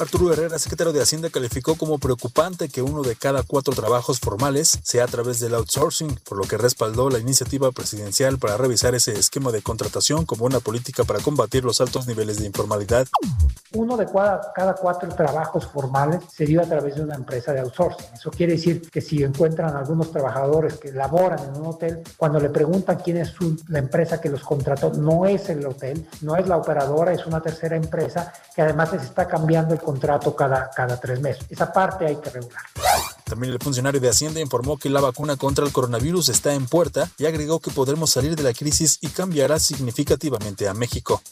Arturo Herrera, secretario de Hacienda, calificó como preocupante que uno de cada cuatro trabajos formales sea a través del outsourcing, por lo que respaldó la iniciativa presidencial para revisar ese esquema de contratación como una política para combatir los altos niveles de informalidad. Uno de cada, cada cuatro trabajos formales se dio a través de una empresa de outsourcing. Eso quiere decir que si encuentran algunos trabajadores que laboran en un hotel, cuando le preguntan quién es la empresa que los contrató, no es el hotel, no es la operadora, es una tercera empresa que además les está cambiando el contrato cada, cada tres meses. Esa parte hay que regular. También el funcionario de Hacienda informó que la vacuna contra el coronavirus está en puerta y agregó que podremos salir de la crisis y cambiará significativamente a México.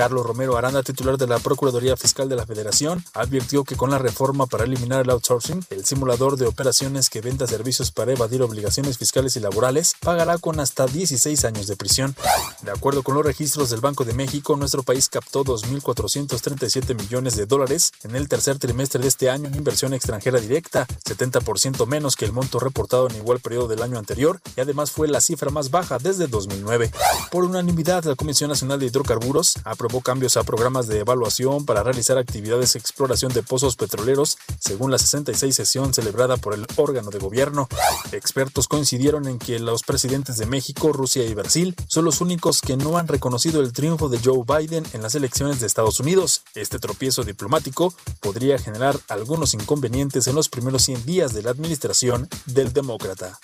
Carlos Romero Aranda, titular de la Procuraduría Fiscal de la Federación, advirtió que con la reforma para eliminar el outsourcing, el simulador de operaciones que venda servicios para evadir obligaciones fiscales y laborales pagará con hasta 16 años de prisión. De acuerdo con los registros del Banco de México, nuestro país captó 2.437 millones de dólares en el tercer trimestre de este año en inversión extranjera directa, 70 ciento menos que el monto reportado en igual periodo del año anterior y además fue la cifra más baja desde 2009. Por unanimidad, la Comisión Nacional de Hidrocarburos aprobó cambios a programas de evaluación para realizar actividades de exploración de pozos petroleros según la 66 sesión celebrada por el órgano de gobierno. Expertos coincidieron en que los presidentes de México, Rusia y Brasil son los únicos que no han reconocido el triunfo de Joe Biden en las elecciones de Estados Unidos. Este tropiezo diplomático podría generar algunos inconvenientes en los primeros 100 días de la administración del demócrata.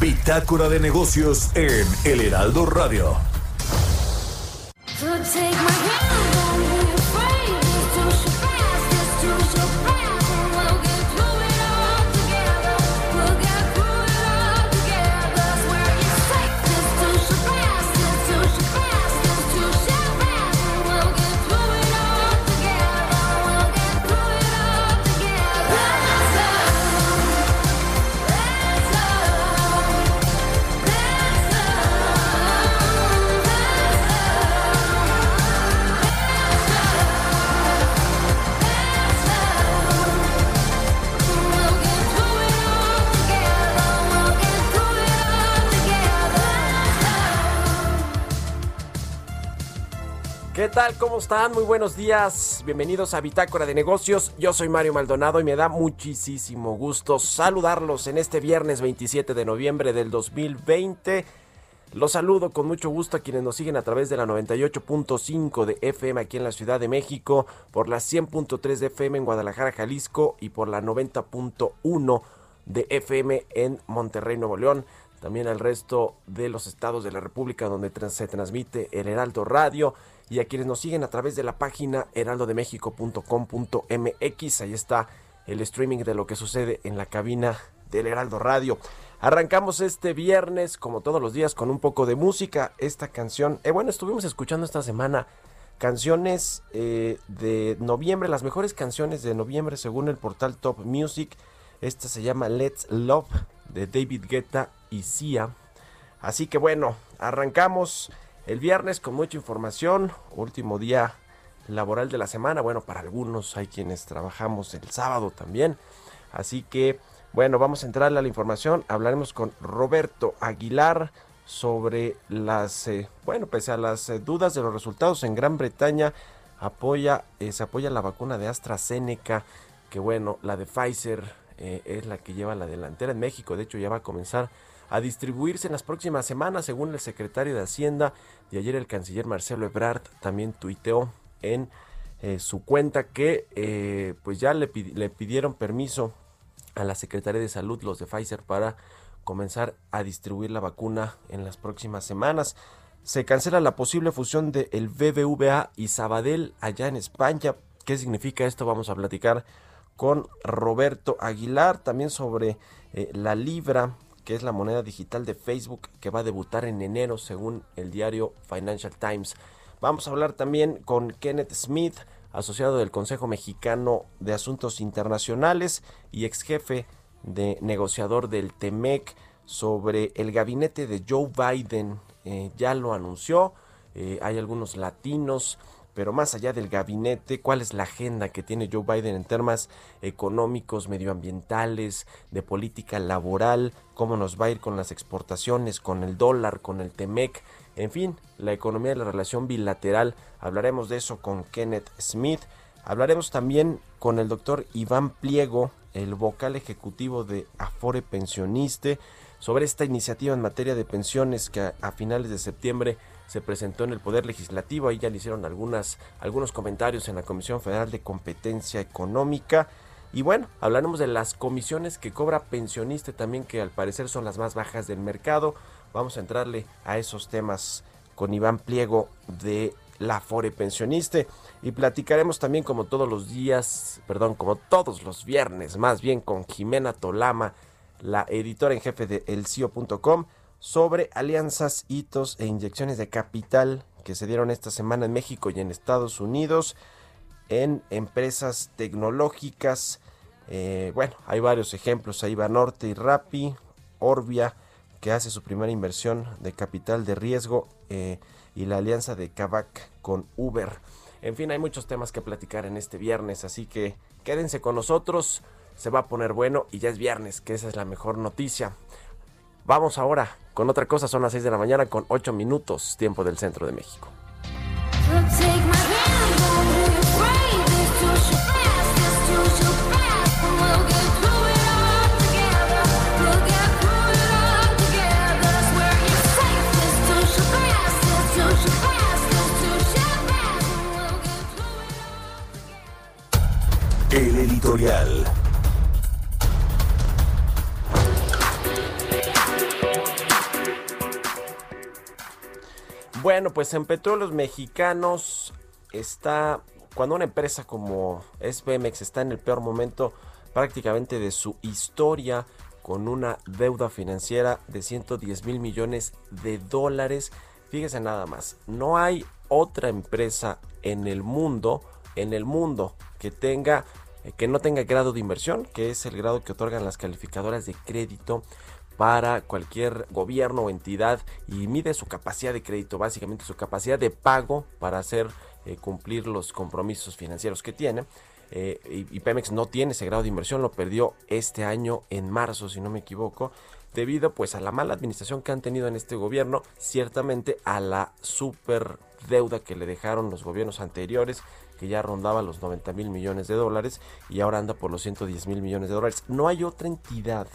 Bitácora de negocios en El Heraldo Radio. protect. ¿Qué tal? ¿Cómo están? Muy buenos días. Bienvenidos a Bitácora de Negocios. Yo soy Mario Maldonado y me da muchísimo gusto saludarlos en este viernes 27 de noviembre del 2020. Los saludo con mucho gusto a quienes nos siguen a través de la 98.5 de FM aquí en la Ciudad de México, por la 100.3 de FM en Guadalajara, Jalisco y por la 90.1 de FM en Monterrey, Nuevo León. También al resto de los estados de la República donde se transmite el Heraldo Radio y a quienes nos siguen a través de la página heraldodemexico.com.mx. Ahí está el streaming de lo que sucede en la cabina del Heraldo Radio. Arrancamos este viernes, como todos los días, con un poco de música. Esta canción, eh, bueno, estuvimos escuchando esta semana canciones eh, de noviembre, las mejores canciones de noviembre según el portal Top Music. Esta se llama Let's Love de David Guetta y Sia. Así que bueno, arrancamos el viernes con mucha información, último día laboral de la semana. Bueno, para algunos hay quienes trabajamos el sábado también. Así que, bueno, vamos a entrar a la información. Hablaremos con Roberto Aguilar sobre las, eh, bueno, pese a las eh, dudas de los resultados en Gran Bretaña, apoya, eh, se apoya la vacuna de AstraZeneca, que bueno, la de Pfizer es la que lleva la delantera en México. De hecho, ya va a comenzar a distribuirse en las próximas semanas, según el secretario de Hacienda. Y ayer el canciller Marcelo Ebrard también tuiteó en eh, su cuenta que eh, pues ya le, le, pidieron permiso a la Secretaría de Salud, los de Pfizer, para comenzar a distribuir la vacuna en las próximas semanas. Se cancela la posible fusión de BBVA y Sabadell allá en España. ¿Qué significa esto? Vamos a platicar con Roberto Aguilar, también sobre eh, la Libra, que es la moneda digital de Facebook que va a debutar en enero según el diario Financial Times. Vamos a hablar también con Kenneth Smith, asociado del Consejo Mexicano de Asuntos Internacionales y ex jefe de negociador del TEMEC sobre el gabinete de Joe Biden. Eh, ya lo anunció, eh, hay algunos latinos pero más allá del gabinete, cuál es la agenda que tiene Joe Biden en temas económicos, medioambientales, de política laboral, cómo nos va a ir con las exportaciones, con el dólar, con el TEMEC, en fin, la economía de la relación bilateral. Hablaremos de eso con Kenneth Smith. Hablaremos también con el doctor Iván Pliego, el vocal ejecutivo de Afore Pensioniste, sobre esta iniciativa en materia de pensiones que a finales de septiembre se presentó en el Poder Legislativo. Ahí ya le hicieron algunas, algunos comentarios en la Comisión Federal de Competencia Económica. Y bueno, hablaremos de las comisiones que cobra pensionista también, que al parecer son las más bajas del mercado. Vamos a entrarle a esos temas con Iván Pliego de la Fore Pensioniste y platicaremos también como todos los días, perdón, como todos los viernes, más bien con Jimena Tolama, la editora en jefe de elcio.com sobre alianzas, hitos e inyecciones de capital que se dieron esta semana en México y en Estados Unidos en empresas tecnológicas. Eh, bueno, hay varios ejemplos, ahí va Norte y Rappi, Orbia, que hace su primera inversión de capital de riesgo, eh, y la alianza de Kavak con Uber. En fin, hay muchos temas que platicar en este viernes, así que quédense con nosotros, se va a poner bueno y ya es viernes, que esa es la mejor noticia. Vamos ahora con otra cosa, son las 6 de la mañana con 8 minutos, tiempo del centro de México. El editorial. Bueno, pues en Petróleos Mexicanos está, cuando una empresa como es está en el peor momento prácticamente de su historia, con una deuda financiera de 110 mil millones de dólares. Fíjese nada más, no hay otra empresa en el mundo, en el mundo, que tenga, que no tenga grado de inversión, que es el grado que otorgan las calificadoras de crédito para cualquier gobierno o entidad y mide su capacidad de crédito, básicamente su capacidad de pago para hacer eh, cumplir los compromisos financieros que tiene. Eh, y, Pemex no tiene ese grado de inversión, lo perdió este año en marzo, si no me equivoco, debido pues a la mala administración que han tenido en este gobierno, ciertamente a la super deuda que le dejaron los gobiernos anteriores, que ya rondaba los 90 mil millones de dólares y ahora anda por los 110 mil millones de dólares. No hay otra entidad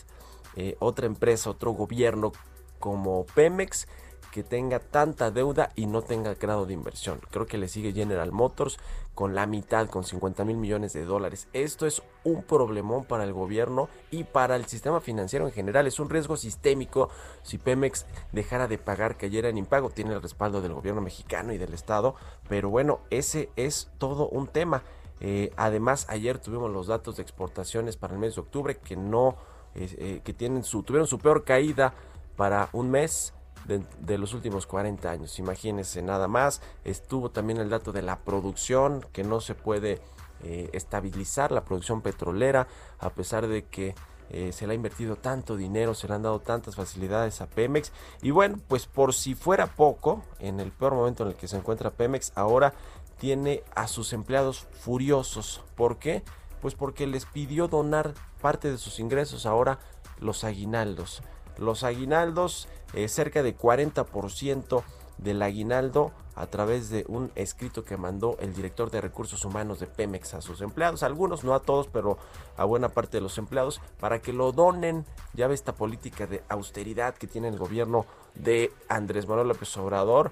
eh, otra empresa, otro gobierno como Pemex que tenga tanta deuda y no tenga grado de inversión. Creo que le sigue General Motors con la mitad, con 50 mil millones de dólares. Esto es un problemón para el gobierno y para el sistema financiero en general. Es un riesgo sistémico si Pemex dejara de pagar, cayera en impago. Tiene el respaldo del gobierno mexicano y del Estado. Pero bueno, ese es todo un tema. Eh, además, ayer tuvimos los datos de exportaciones para el mes de octubre que no eh, que tienen su, tuvieron su peor caída para un mes de, los últimos 40 años. Imagínense nada más. Estuvo también el dato de la producción, que no se puede eh, estabilizar la producción petrolera, a pesar de que eh, se le ha invertido tanto dinero, se le han dado tantas facilidades a Pemex. Y bueno, pues por si fuera poco, en el peor momento en el que se encuentra Pemex, ahora tiene a sus empleados furiosos. ¿Por qué? Pues porque les pidió donar parte de sus ingresos ahora los aguinaldos. Los aguinaldos, eh, cerca de 40% del aguinaldo a través de un escrito que mandó el director de recursos humanos de Pemex a sus empleados, algunos, no a todos, pero a buena parte de los empleados, para que lo donen. Ya ve esta política de austeridad que tiene el gobierno de Andrés Manuel López Obrador,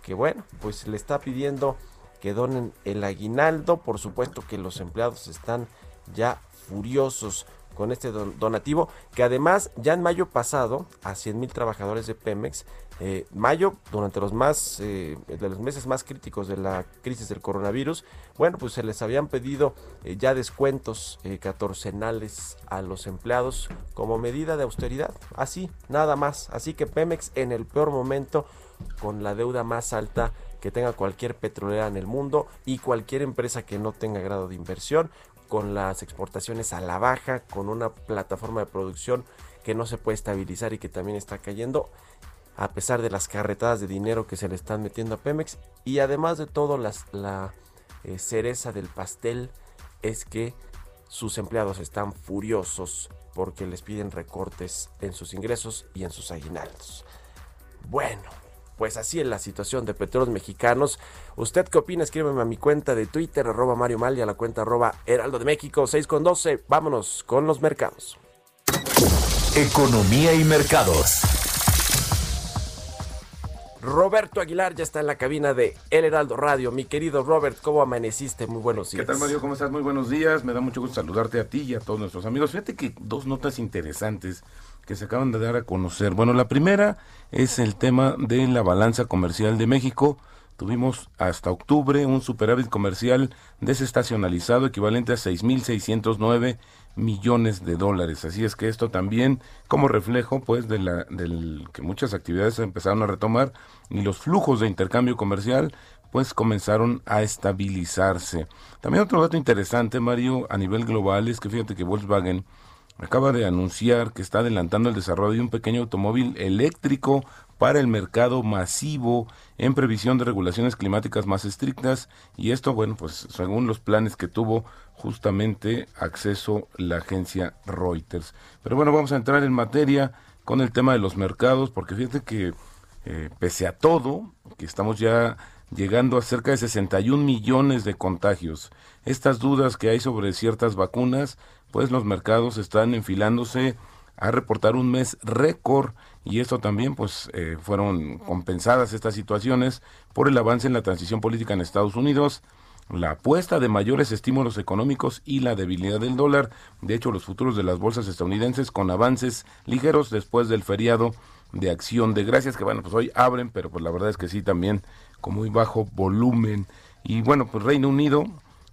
que bueno, pues le está pidiendo que donen el aguinaldo. Por supuesto que los empleados están ya furiosos con este donativo, que además ya en mayo pasado a 100 mil trabajadores de Pemex, eh, mayo, durante los más eh, de los meses más críticos de la crisis del coronavirus, bueno, pues se les habían pedido eh, ya descuentos catorcenales a los empleados como medida de austeridad, así, nada más. Así que Pemex en el peor momento, con la deuda más alta que tenga cualquier petrolera en el mundo y cualquier empresa que no tenga grado de inversión, con las exportaciones a la baja, con una plataforma de producción que no se puede estabilizar y que también está cayendo, a pesar de las carretadas de dinero que se le están metiendo a Pemex. Y además de todo, la eh, cereza del pastel es que sus empleados están furiosos porque les piden recortes en sus ingresos y en sus aguinaldos. Bueno, pues así es la situación de petróleos mexicanos. ¿Usted qué opina? Escríbeme a mi cuenta de Twitter, arroba Mario Mal, y a la cuenta arroba Heraldo de México, 6 con 12. Vámonos con los mercados. Economía y mercados. Roberto Aguilar ya está en la cabina de El Heraldo Radio. Mi querido Robert, ¿cómo amaneciste? Muy buenos días. ¿Qué tal, Mario? ¿Cómo estás? Muy buenos días. Me da mucho gusto saludarte a ti y a todos nuestros amigos. Fíjate que dos notas interesantes que se acaban de dar a conocer. Bueno, la primera es el tema de la balanza comercial de México. Tuvimos hasta octubre un superávit comercial desestacionalizado equivalente a 6.609 millones de dólares. Así es que esto también como reflejo pues de la del que muchas actividades empezaron a retomar y los flujos de intercambio comercial pues comenzaron a estabilizarse. También otro dato interesante, Mario, a nivel global es que fíjate que Volkswagen acaba de anunciar que está adelantando el desarrollo de un pequeño automóvil eléctrico para el mercado masivo en previsión de regulaciones climáticas más estrictas y esto, bueno, pues según los planes que tuvo justamente acceso la agencia Reuters. Pero bueno, vamos a entrar en materia con el tema de los mercados porque fíjate que eh, pese a todo, que estamos ya llegando a cerca de 61 millones de contagios, estas dudas que hay sobre ciertas vacunas pues los mercados están enfilándose a reportar un mes récord y esto también pues eh, fueron compensadas estas situaciones por el avance en la transición política en Estados Unidos, la apuesta de mayores estímulos económicos y la debilidad del dólar. De hecho, los futuros de las bolsas estadounidenses con avances ligeros después del feriado de acción de gracias que bueno, pues hoy abren, pero pues la verdad es que sí también con muy bajo volumen. Y bueno, pues Reino Unido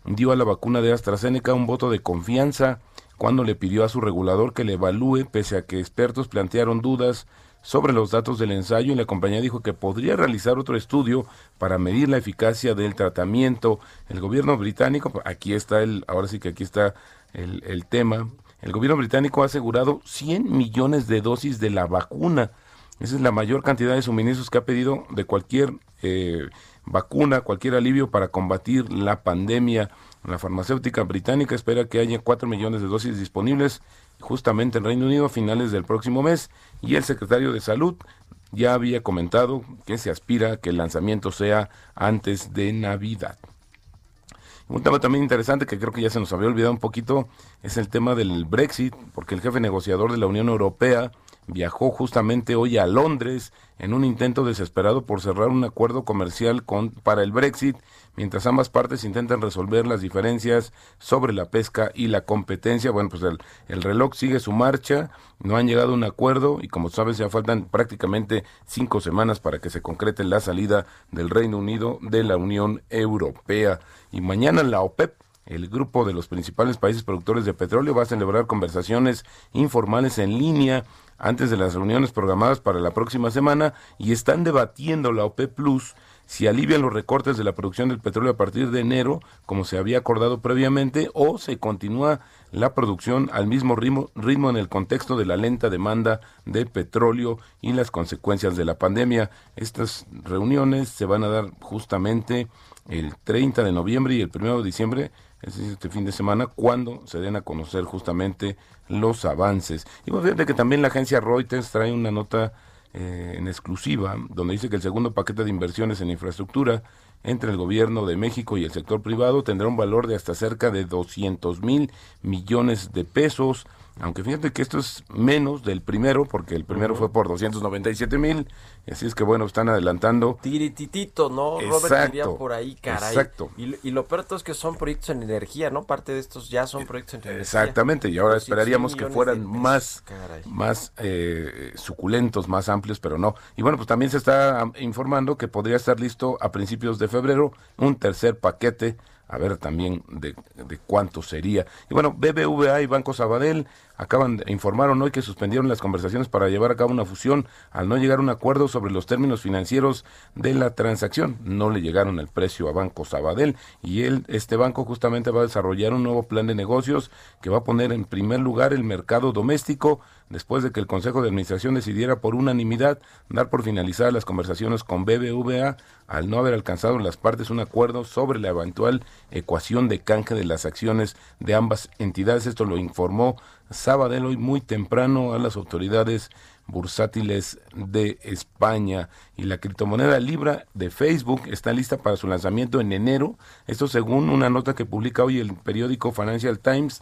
dio a la vacuna de AstraZeneca un voto de confianza cuando le pidió a su regulador que le evalúe, pese a que expertos plantearon dudas sobre los datos del ensayo y la compañía dijo que podría realizar otro estudio para medir la eficacia del tratamiento. El gobierno británico, aquí está el, ahora sí que aquí está el, tema, el gobierno británico ha asegurado 100 millones de dosis de la vacuna. Esa es la mayor cantidad de suministros que ha pedido de cualquier eh, vacuna, cualquier alivio para combatir la pandemia. La farmacéutica británica espera que haya 4 millones de dosis disponibles justamente en Reino Unido a finales del próximo mes y el secretario de Salud ya había comentado que se aspira a que el lanzamiento sea antes de Navidad. Un tema también interesante que creo que ya se nos había olvidado un poquito es el tema del Brexit, porque el jefe negociador de la Unión Europea viajó justamente hoy a Londres en un intento desesperado por cerrar un acuerdo comercial con, para el Brexit, mientras ambas partes intentan resolver las diferencias sobre la pesca y la competencia. Bueno, pues el, el reloj sigue su marcha, no han llegado a un acuerdo y como sabes ya faltan prácticamente cinco semanas para que se concrete la salida del Reino Unido de la Unión Europea. Y mañana la OPEP el grupo de los principales países productores de petróleo va a celebrar conversaciones informales en línea antes de las reuniones programadas para la próxima semana y están debatiendo la OPEP Plus si alivian los recortes de la producción del petróleo a partir de enero, como se había acordado previamente, o se continúa la producción al mismo ritmo, ritmo en el contexto de la lenta demanda de petróleo y las consecuencias de la pandemia. Estas reuniones se van a dar justamente el 30 de noviembre y el 1 de diciembre es este fin de semana, cuando se den a conocer justamente los avances. Y pues fíjate que también la agencia Reuters trae una nota eh, en exclusiva, donde dice que el segundo paquete de inversiones en infraestructura entre el gobierno de México y el sector privado tendrá un valor de hasta cerca de 200 mil millones de pesos. aunque fíjate que esto es menos del primero, porque el primero fue por 297 mil, así es que bueno, están adelantando. Tirititito, ¿no? Exacto, por ahí, caray. Exacto. Y, lo peor es que son proyectos en energía, ¿no? Parte de estos ya son proyectos en energía. Exactamente, y ahora esperaríamos que fueran más, más eh, suculentos, más amplios, pero no. Y bueno, pues también se está informando que podría estar listo a principios de febrero un tercer paquete a ver también de, de, cuánto sería. Y bueno, BBVA y Banco Sabadell acaban informaron hoy que suspendieron las conversaciones para llevar a cabo una fusión al no llegar a un acuerdo sobre los términos financieros de la transacción. No le llegaron el precio a Banco Sabadell y él, este banco justamente va a desarrollar un nuevo plan de negocios que va a poner en primer lugar el mercado doméstico después de que el Consejo de Administración decidiera por unanimidad dar por finalizadas las conversaciones con BBVA al no haber alcanzado las partes un acuerdo sobre la eventual ecuación de canje de las acciones de ambas entidades. Esto lo informó Sabadell hoy muy temprano a las autoridades bursátiles de España y la criptomoneda Libra de Facebook está lista para su lanzamiento en enero. Esto según una nota que publica hoy el periódico Financial Times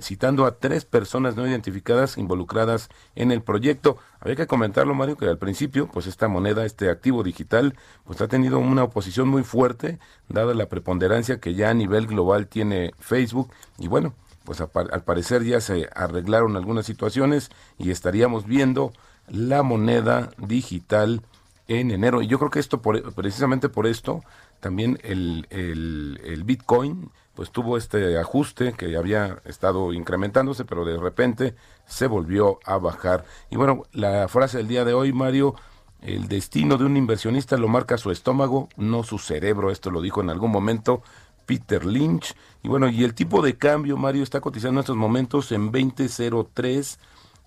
citando a tres personas no identificadas involucradas en el proyecto. Había que comentarlo, Mario, que al principio, pues esta moneda, este activo digital, pues ha tenido una oposición muy fuerte, dada la preponderancia que ya a nivel global tiene Facebook. Y bueno, pues al parecer ya se arreglaron algunas situaciones y estaríamos viendo la moneda digital en enero. Y yo creo que esto, precisamente por esto, también el, el, el, Bitcoin, pues tuvo este ajuste que había estado incrementándose, pero de repente se volvió a bajar. Y bueno, la frase del día de hoy, Mario, el destino de un inversionista lo marca su estómago, no su cerebro. Esto lo dijo en algún momento Peter Lynch. Y bueno, y el tipo de cambio, Mario, está cotizando en estos momentos en 20.03.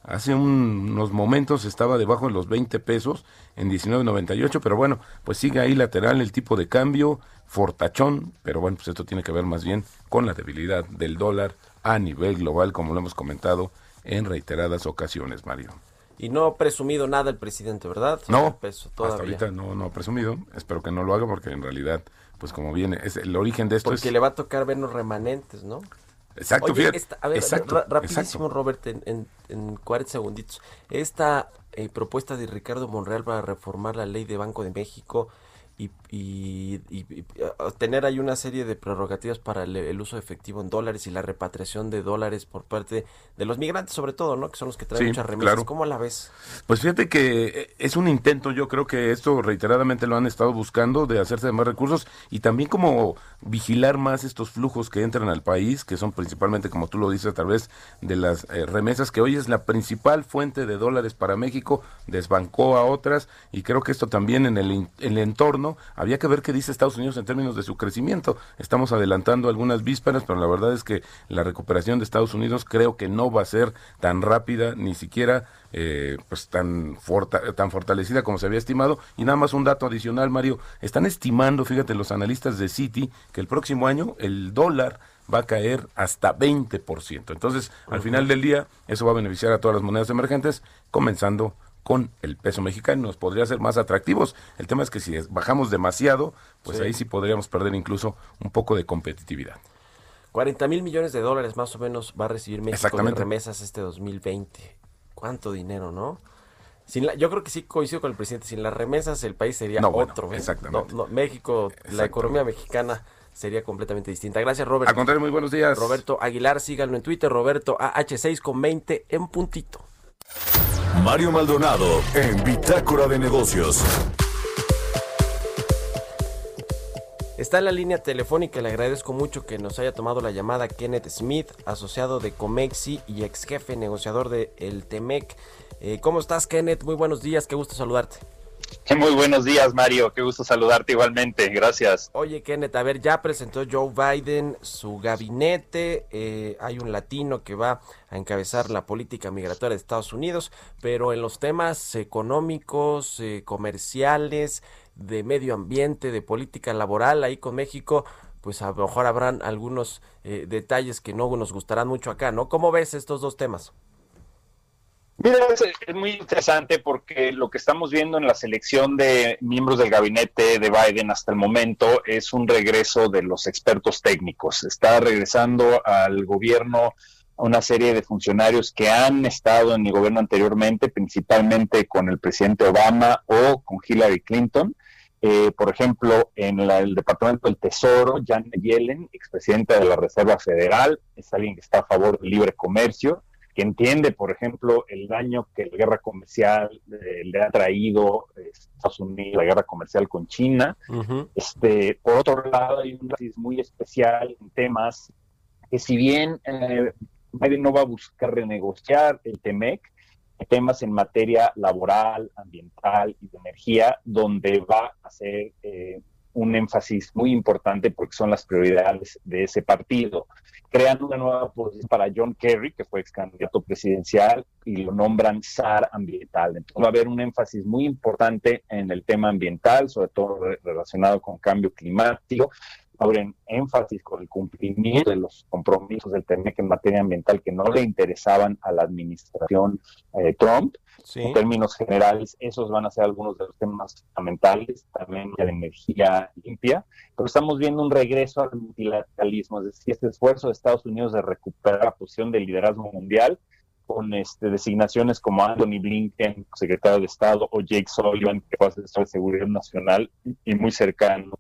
Hace unos momentos estaba debajo de los 20 pesos en 19.98, pero bueno, pues sigue ahí lateral el tipo de cambio, fortachón, pero bueno, pues esto tiene que ver más bien con la debilidad del dólar a nivel global, como lo hemos comentado en reiteradas ocasiones, Mario. Y no ha presumido nada el presidente, ¿verdad? No, hasta ahorita no, no ha presumido. Espero que no lo haga porque en realidad pues como viene, es el origen de esto Porque le va a tocar ver los remanentes, ¿no? Exacto, fíjate. a ver, rapidísimo, Robert, en, en, 40 segunditos. Esta eh, propuesta de Ricardo Monreal para reformar la ley de Banco de México y, tener ahí una serie de prerrogativas para el, uso efectivo en dólares y la repatriación de dólares por parte de los migrantes, sobre todo, ¿no? Que son los que traen muchas remesas. ¿Cómo la ves? Pues fíjate que eh, es un intento, yo creo que esto reiteradamente lo han estado buscando, de hacerse de más recursos y también como vigilar más estos flujos que entran al país, que son principalmente, como tú lo dices, a través de las eh, remesas, que hoy es la principal fuente de dólares para México, desbancó a otras y creo que esto también en el, en el entorno había que ver qué dice Estados Unidos en términos de su crecimiento. Estamos adelantando algunas vísperas, pero la verdad es que la recuperación de Estados Unidos creo que no va a ser tan rápida, ni siquiera eh, pues tan, tan fortalecida como se había estimado. Y nada más un dato adicional, Mario. Están estimando, fíjate, los analistas de Citi, que el próximo año el dólar va a caer hasta 20%. Entonces, al final del día, eso va a beneficiar a todas las monedas emergentes, comenzando con el peso mexicano nos podría ser más atractivos. El tema es que si bajamos demasiado, pues ahí sí podríamos perder incluso un poco de competitividad. 40 mil millones de dólares más o menos va a recibir México de remesas este 2020. ¿Cuánto dinero, no? Sin yo creo que sí coincido con el presidente. Sin las remesas el país sería otro. ¿eh? exactamente. México, la economía mexicana sería completamente distinta. Gracias, Roberto. Al contrario, muy buenos días. Roberto Aguilar, síganlo en Twitter, Roberto AH6 con 20 en puntito. Mario Maldonado en Bitácora de Negocios. Está en la línea telefónica, le agradezco mucho que nos haya tomado la llamada Kenneth Smith, asociado de Comexi y ex jefe negociador de El Temec. Eh, ¿Cómo estás, Kenneth? Muy buenos días, qué gusto saludarte. Muy buenos días, Mario. Qué gusto saludarte igualmente. Gracias. Oye, Kenneth, a ver, ya presentó Joe Biden su gabinete. Eh, hay un latino que va a encabezar la política migratoria de Estados Unidos, pero en los temas económicos, eh, comerciales, de medio ambiente, de política laboral, ahí con México, pues a lo mejor habrán algunos eh, detalles que no nos gustarán mucho acá, ¿no? ¿Cómo ves estos dos temas? Mira, es, muy interesante porque lo que estamos viendo en la selección de miembros del gabinete de Biden hasta el momento es un regreso de los expertos técnicos. Está regresando al gobierno una serie de funcionarios que han estado en el gobierno anteriormente, principalmente con el presidente Obama o con Hillary Clinton. Eh, por ejemplo, en el Departamento del Tesoro, Janet Yellen, expresidenta de la Reserva Federal, es alguien que está a favor del libre comercio, que entiende, por ejemplo, el daño que la guerra comercial eh, le ha traído a Estados Unidos, la guerra comercial con China. este, por otro lado, hay un énfasis muy especial en temas que si bien eh, Biden no va a buscar renegociar el TEMEC, temas en materia laboral, ambiental y de energía, donde va a hacer eh, un énfasis muy importante porque son las prioridades de ese partido. Crean una nueva posición para John Kerry, que fue ex candidato presidencial, y lo nombran SAR ambiental. Entonces va a haber un énfasis muy importante en el tema ambiental, sobre todo relacionado con cambio climático, abren énfasis con el cumplimiento de los compromisos del TEMEC en materia ambiental que no le interesaban a la administración eh, Trump. En términos generales, esos van a ser algunos de los temas fundamentales, también la energía limpia, pero estamos viendo un regreso al multilateralismo, es decir, este esfuerzo de Estados Unidos de recuperar la posición de liderazgo mundial con este, designaciones como Anthony Blinken, secretario de Estado, o Jake Sullivan, que fue asesor de seguridad nacional y muy cercano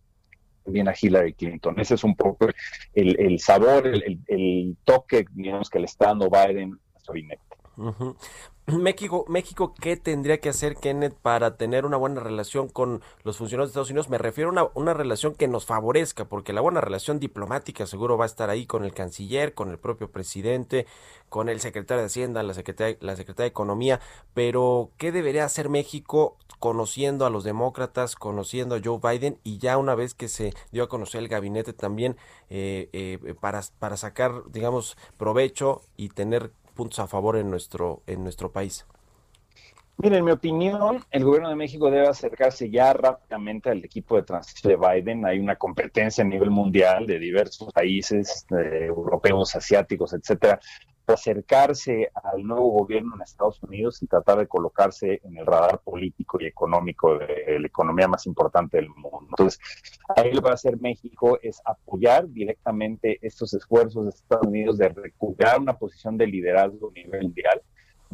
bien a Hillary Clinton. Ese es un poco el, sabor, el, toque, digamos, que le está dando Biden a su gabinete. México, México, ¿qué tendría que hacer Kenneth para tener una buena relación con los funcionarios de Estados Unidos? Me refiero a una, una, relación que nos favorezca, porque la buena relación diplomática seguro va a estar ahí con el canciller, con el propio presidente, con el secretario de Hacienda, la secretaria, la secretaria de Economía, pero ¿qué debería hacer México conociendo a los demócratas, conociendo a Joe Biden y ya una vez que se dio a conocer el gabinete también eh, eh, para, para sacar, digamos, provecho y tener puntos a favor en nuestro, en nuestro país? Mira, en mi opinión, el gobierno de México debe acercarse ya rápidamente al equipo de transición de Biden. Hay una competencia a nivel mundial de diversos países europeos, asiáticos, etcétera, acercarse al nuevo gobierno en Estados Unidos y tratar de colocarse en el radar político y económico de la economía más importante del mundo. Entonces, ahí lo que va a hacer México es apoyar directamente estos esfuerzos de Estados Unidos de recuperar una posición de liderazgo a nivel mundial.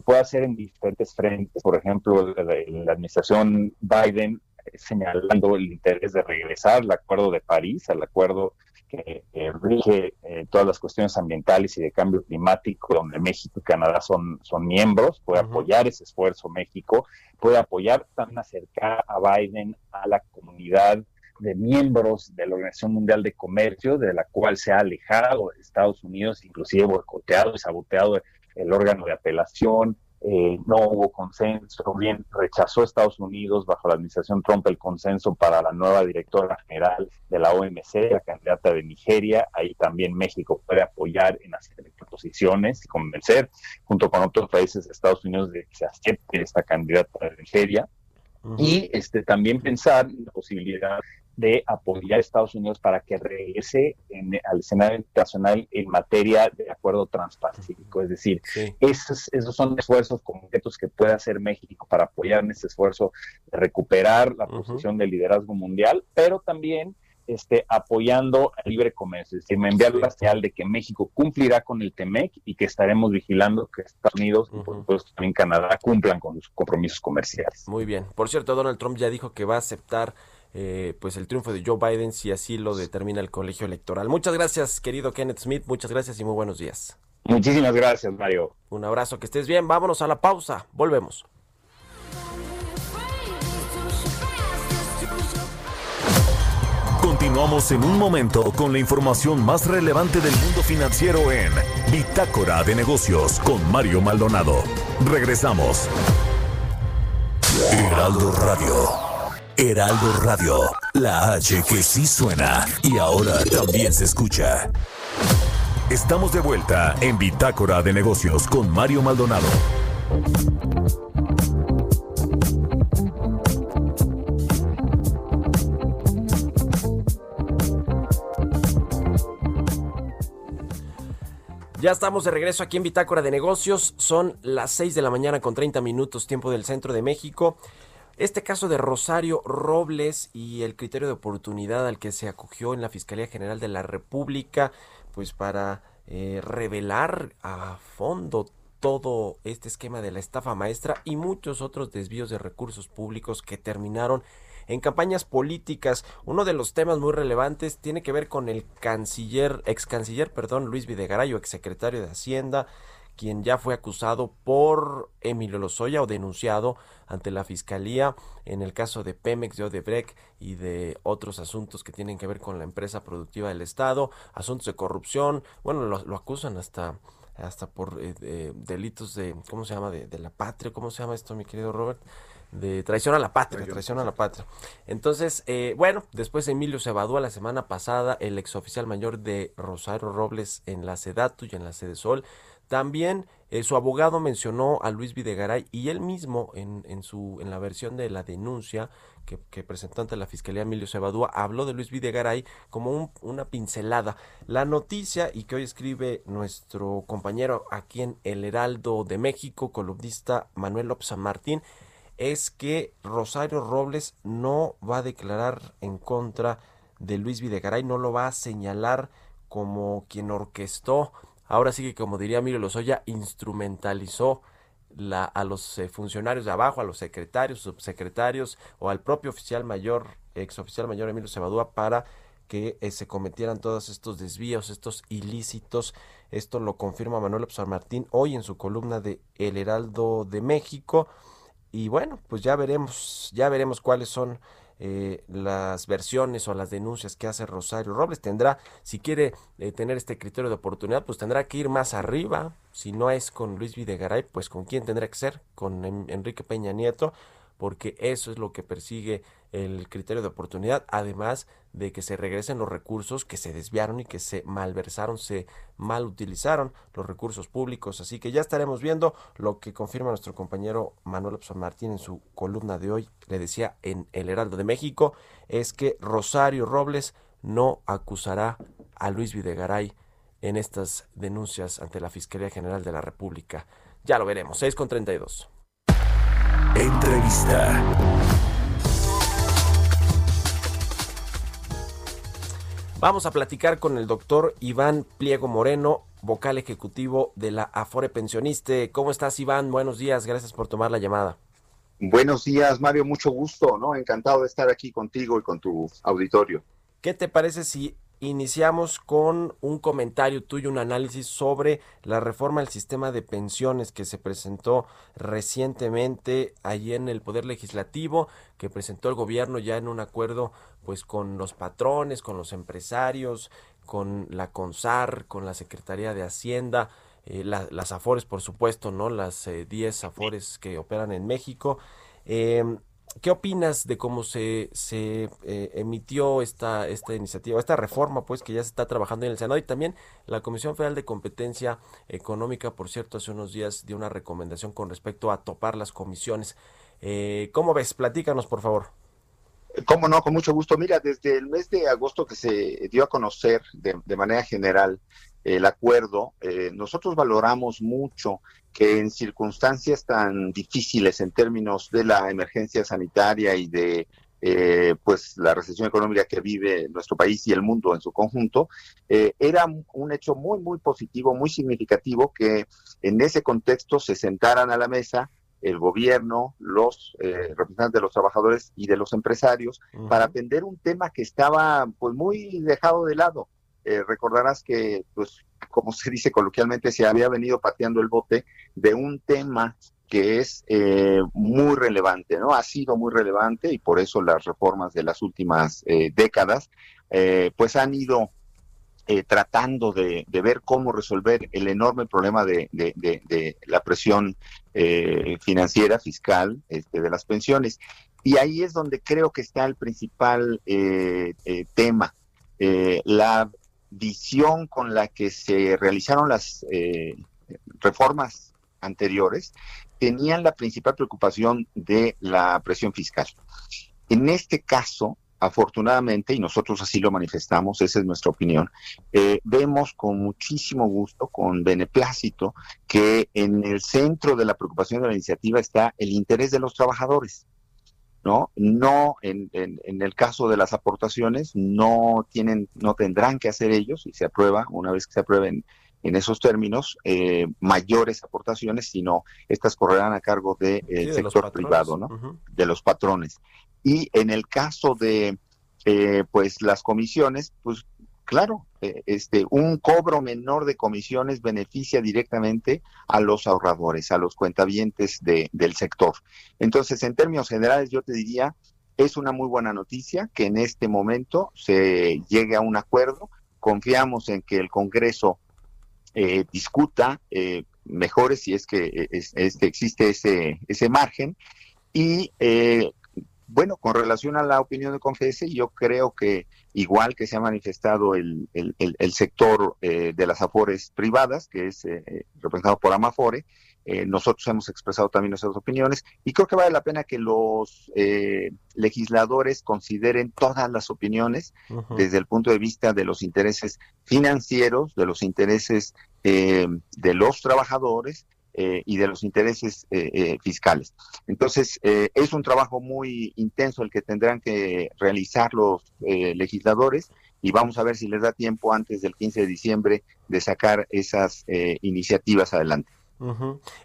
Puede hacer en diferentes frentes, por ejemplo, la administración Biden señalando el interés de regresar al Acuerdo de París, al Acuerdo que rige eh, todas las cuestiones ambientales y de cambio climático, donde México y Canadá son, son miembros, puede apoyar ese esfuerzo México, puede apoyar también acercar a Biden a la comunidad de miembros de la Organización Mundial de Comercio, de la cual se ha alejado Estados Unidos, inclusive boicoteado y saboteado el órgano de apelación, eh, no hubo consenso, bien rechazó Estados Unidos bajo la administración Trump el consenso para la nueva directora general de la OMC, la candidata de Nigeria, ahí también México puede apoyar en hacer posiciones y convencer junto con otros países de Estados Unidos de que se acepte esta candidata de Nigeria. Y este también pensar en la posibilidad de apoyar a Estados Unidos para que regrese al escenario internacional en materia de acuerdo transpacífico. Es decir, esos, esos son esfuerzos concretos que puede hacer México para apoyar en ese esfuerzo de recuperar la posición de liderazgo mundial, pero también este, apoyando el libre comercio. Es decir, me enviar la señal de que México cumplirá con el TEMEC y que estaremos vigilando que Estados Unidos y por supuesto también Canadá cumplan con sus compromisos comerciales. Muy bien. Por cierto, Donald Trump ya dijo que va a aceptar eh, pues el triunfo de Joe Biden si así lo determina el colegio electoral. Muchas gracias, querido Kenneth Smith, muchas gracias y muy buenos días. Muchísimas gracias, Mario. Un abrazo, que estés bien. Vámonos a la pausa. Volvemos. Continuamos en un momento con la información más relevante del mundo financiero en Bitácora de Negocios con Mario Maldonado. Regresamos. Heraldo Radio. Heraldo Radio, la H que sí suena y ahora también se escucha. Estamos de vuelta en Bitácora de Negocios con Mario Maldonado. Ya estamos de regreso aquí en Bitácora de Negocios. Son las 6 de la mañana con 30 minutos tiempo del centro de México. Este caso de Rosario Robles y el criterio de oportunidad al que se acogió en la Fiscalía General de la República, pues para eh, revelar a fondo todo este esquema de la estafa maestra y muchos otros desvíos de recursos públicos que terminaron en campañas políticas. Uno de los temas muy relevantes tiene que ver con el canciller, ex canciller, perdón, Luis Videgaray, ex secretario de Hacienda, quien ya fue acusado por Emilio Lozoya o denunciado ante la fiscalía en el caso de Pemex, de Odebrecht y de otros asuntos que tienen que ver con la empresa productiva del Estado, asuntos de corrupción, bueno, lo, acusan hasta hasta por eh, delitos de, ¿cómo se llama? De, de, la patria, ¿cómo se llama esto, mi querido Robert? de traición a la patria, traición a la patria. Entonces, eh, bueno, después Emilio se evadúa la semana pasada, el exoficial mayor de Rosario Robles en la Sedatu y en la Sede Sol. También eh, su abogado mencionó a Luis Videgaray y él mismo en, en, su, en la versión de la denuncia que, presentó ante la Fiscalía Emilio Cebadúa habló de Luis Videgaray como una pincelada. La noticia y que hoy escribe nuestro compañero aquí en El Heraldo de México, columnista Manuel López San Martín, es que Rosario Robles no va a declarar en contra de Luis Videgaray, no lo va a señalar como quien orquestó, ahora sí que como diría Miro Lozoya, instrumentalizó a los eh, funcionarios de abajo, a los secretarios, subsecretarios o al propio oficial mayor, ex oficial mayor Emilio Cebadúa para que eh, se cometieran todos estos desvíos, estos ilícitos. Esto lo confirma Manuel San Martín hoy en su columna de El Heraldo de México. Y bueno, pues ya veremos, ya veremos cuáles son eh, las versiones o las denuncias que hace Rosario Robles. Tendrá, si quiere eh, tener este criterio de oportunidad, pues tendrá que ir más arriba. Si no es con Luis Videgaray, pues con quién tendrá que ser, con Enrique Peña Nieto porque eso es lo que persigue el criterio de oportunidad, además de que se regresen los recursos que se desviaron y que se malversaron, se mal utilizaron los recursos públicos. Así que ya estaremos viendo lo que confirma nuestro compañero Manuel San Martín en su columna de hoy, le decía en El Heraldo de México, es que Rosario Robles no acusará a Luis Videgaray en estas denuncias ante la Fiscalía General de la República. Ya lo veremos, 6 con 32. Entrevista. Vamos a platicar con el doctor Iván Pliego Moreno, vocal ejecutivo de la Afore Pensioniste. ¿Cómo estás, Iván? Buenos días, gracias por tomar la llamada. Buenos días, Mario, mucho gusto, ¿no? Encantado de estar aquí contigo y con tu auditorio. ¿Qué te parece si iniciamos con un comentario tuyo, un análisis sobre la reforma al sistema de pensiones que se presentó recientemente allí en el Poder Legislativo, que presentó el gobierno ya en un acuerdo pues con los patrones, con los empresarios, con la CONSAR, con la Secretaría de Hacienda, eh, las AFORES por supuesto, ¿no? Las 10 eh, AFORES que operan en México. Eh, ¿Qué opinas de cómo se, eh, emitió esta, esta iniciativa, esta reforma, pues, que ya se está trabajando en el Senado y también la Comisión Federal de Competencia Económica, por cierto, hace unos días dio una recomendación con respecto a topar las comisiones. Eh, ¿Cómo ves? Platícanos, por favor. Cómo no, con mucho gusto. Mira, desde el mes de agosto que se dio a conocer de, de manera general el acuerdo, eh, nosotros valoramos mucho que en circunstancias tan difíciles en términos de la emergencia sanitaria y de eh, pues la recesión económica que vive nuestro país y el mundo en su conjunto, eh, era un hecho muy, muy positivo, muy significativo que en ese contexto se sentaran a la mesa el gobierno, los representantes de los trabajadores y de los empresarios para atender un tema que estaba pues muy dejado de lado. Eh, recordarás que, pues, como se dice coloquialmente, se había venido pateando el bote de un tema que es eh, muy relevante, ¿no? Ha sido muy relevante y por eso las reformas de las últimas eh, décadas, pues han ido tratando de, ver cómo resolver el enorme problema de, la presión financiera, fiscal, este, de las pensiones. Y ahí es donde creo que está el principal tema. la visión con la que se realizaron las eh, reformas anteriores tenían la principal preocupación de la presión fiscal. En este caso, afortunadamente, y nosotros así lo manifestamos, esa es nuestra opinión, eh, vemos con muchísimo gusto, con beneplácito, que en el centro de la preocupación de la iniciativa está el interés de los trabajadores. ¿No? No, en, en, el caso de las aportaciones, no tienen, no tendrán que hacer ellos, y se aprueba, una vez que se aprueben en esos términos eh, mayores aportaciones, sino estas correrán a cargo del de, sector privado, ¿no? De los patrones. Y en el caso de eh, pues las comisiones, pues claro, eh, este, un cobro menor de comisiones beneficia directamente a los ahorradores, a los cuentavientes de, del sector. Entonces, en términos generales, yo te diría, es una muy buena noticia que en este momento se llegue a un acuerdo. Confiamos en que el Congreso eh, discuta, eh, mejore si es que, es, que existe ese, ese margen. Y eh, bueno, con relación a la opinión de Confese, yo creo que igual que se ha manifestado el, el, sector eh, de las afores privadas, que es eh, representado por Amafore, eh, nosotros hemos expresado también nuestras opiniones y creo que vale la pena que los legisladores consideren todas las opiniones desde el punto de vista de los intereses financieros, de los intereses de los trabajadores eh, y de los intereses eh, eh, fiscales. Entonces, es un trabajo muy intenso el que tendrán que realizar los legisladores y vamos a ver si les da tiempo antes del 15 de diciembre de sacar esas iniciativas adelante.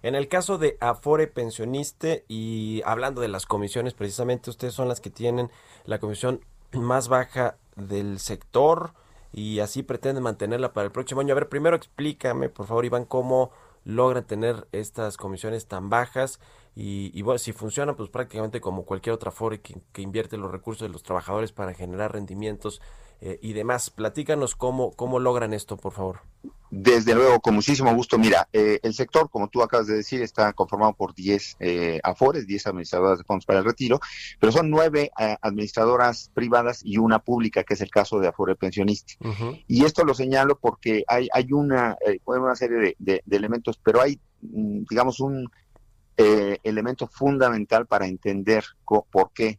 En el caso de Afore Pensioniste y hablando de las comisiones, precisamente ustedes son las que tienen la comisión más baja del sector y así pretenden mantenerla para el próximo año. A ver, primero explícame, por favor, Iván, cómo logran tener estas comisiones tan bajas y, bueno, si funciona pues prácticamente como cualquier otra fore que, invierte los recursos de los trabajadores para generar rendimientos eh, y demás. Platícanos cómo, cómo logran esto, por favor. Desde luego, con muchísimo gusto. Mira, eh, el sector, como tú acabas de decir, está conformado por 10 eh, AFORES, 10 administradoras de fondos para el retiro, pero son nueve eh, administradoras privadas y una pública, que es el caso de Afore Pensionista. Y esto lo señalo porque hay, hay una, una serie de, elementos, pero hay, mm, digamos, un elemento fundamental para entender por qué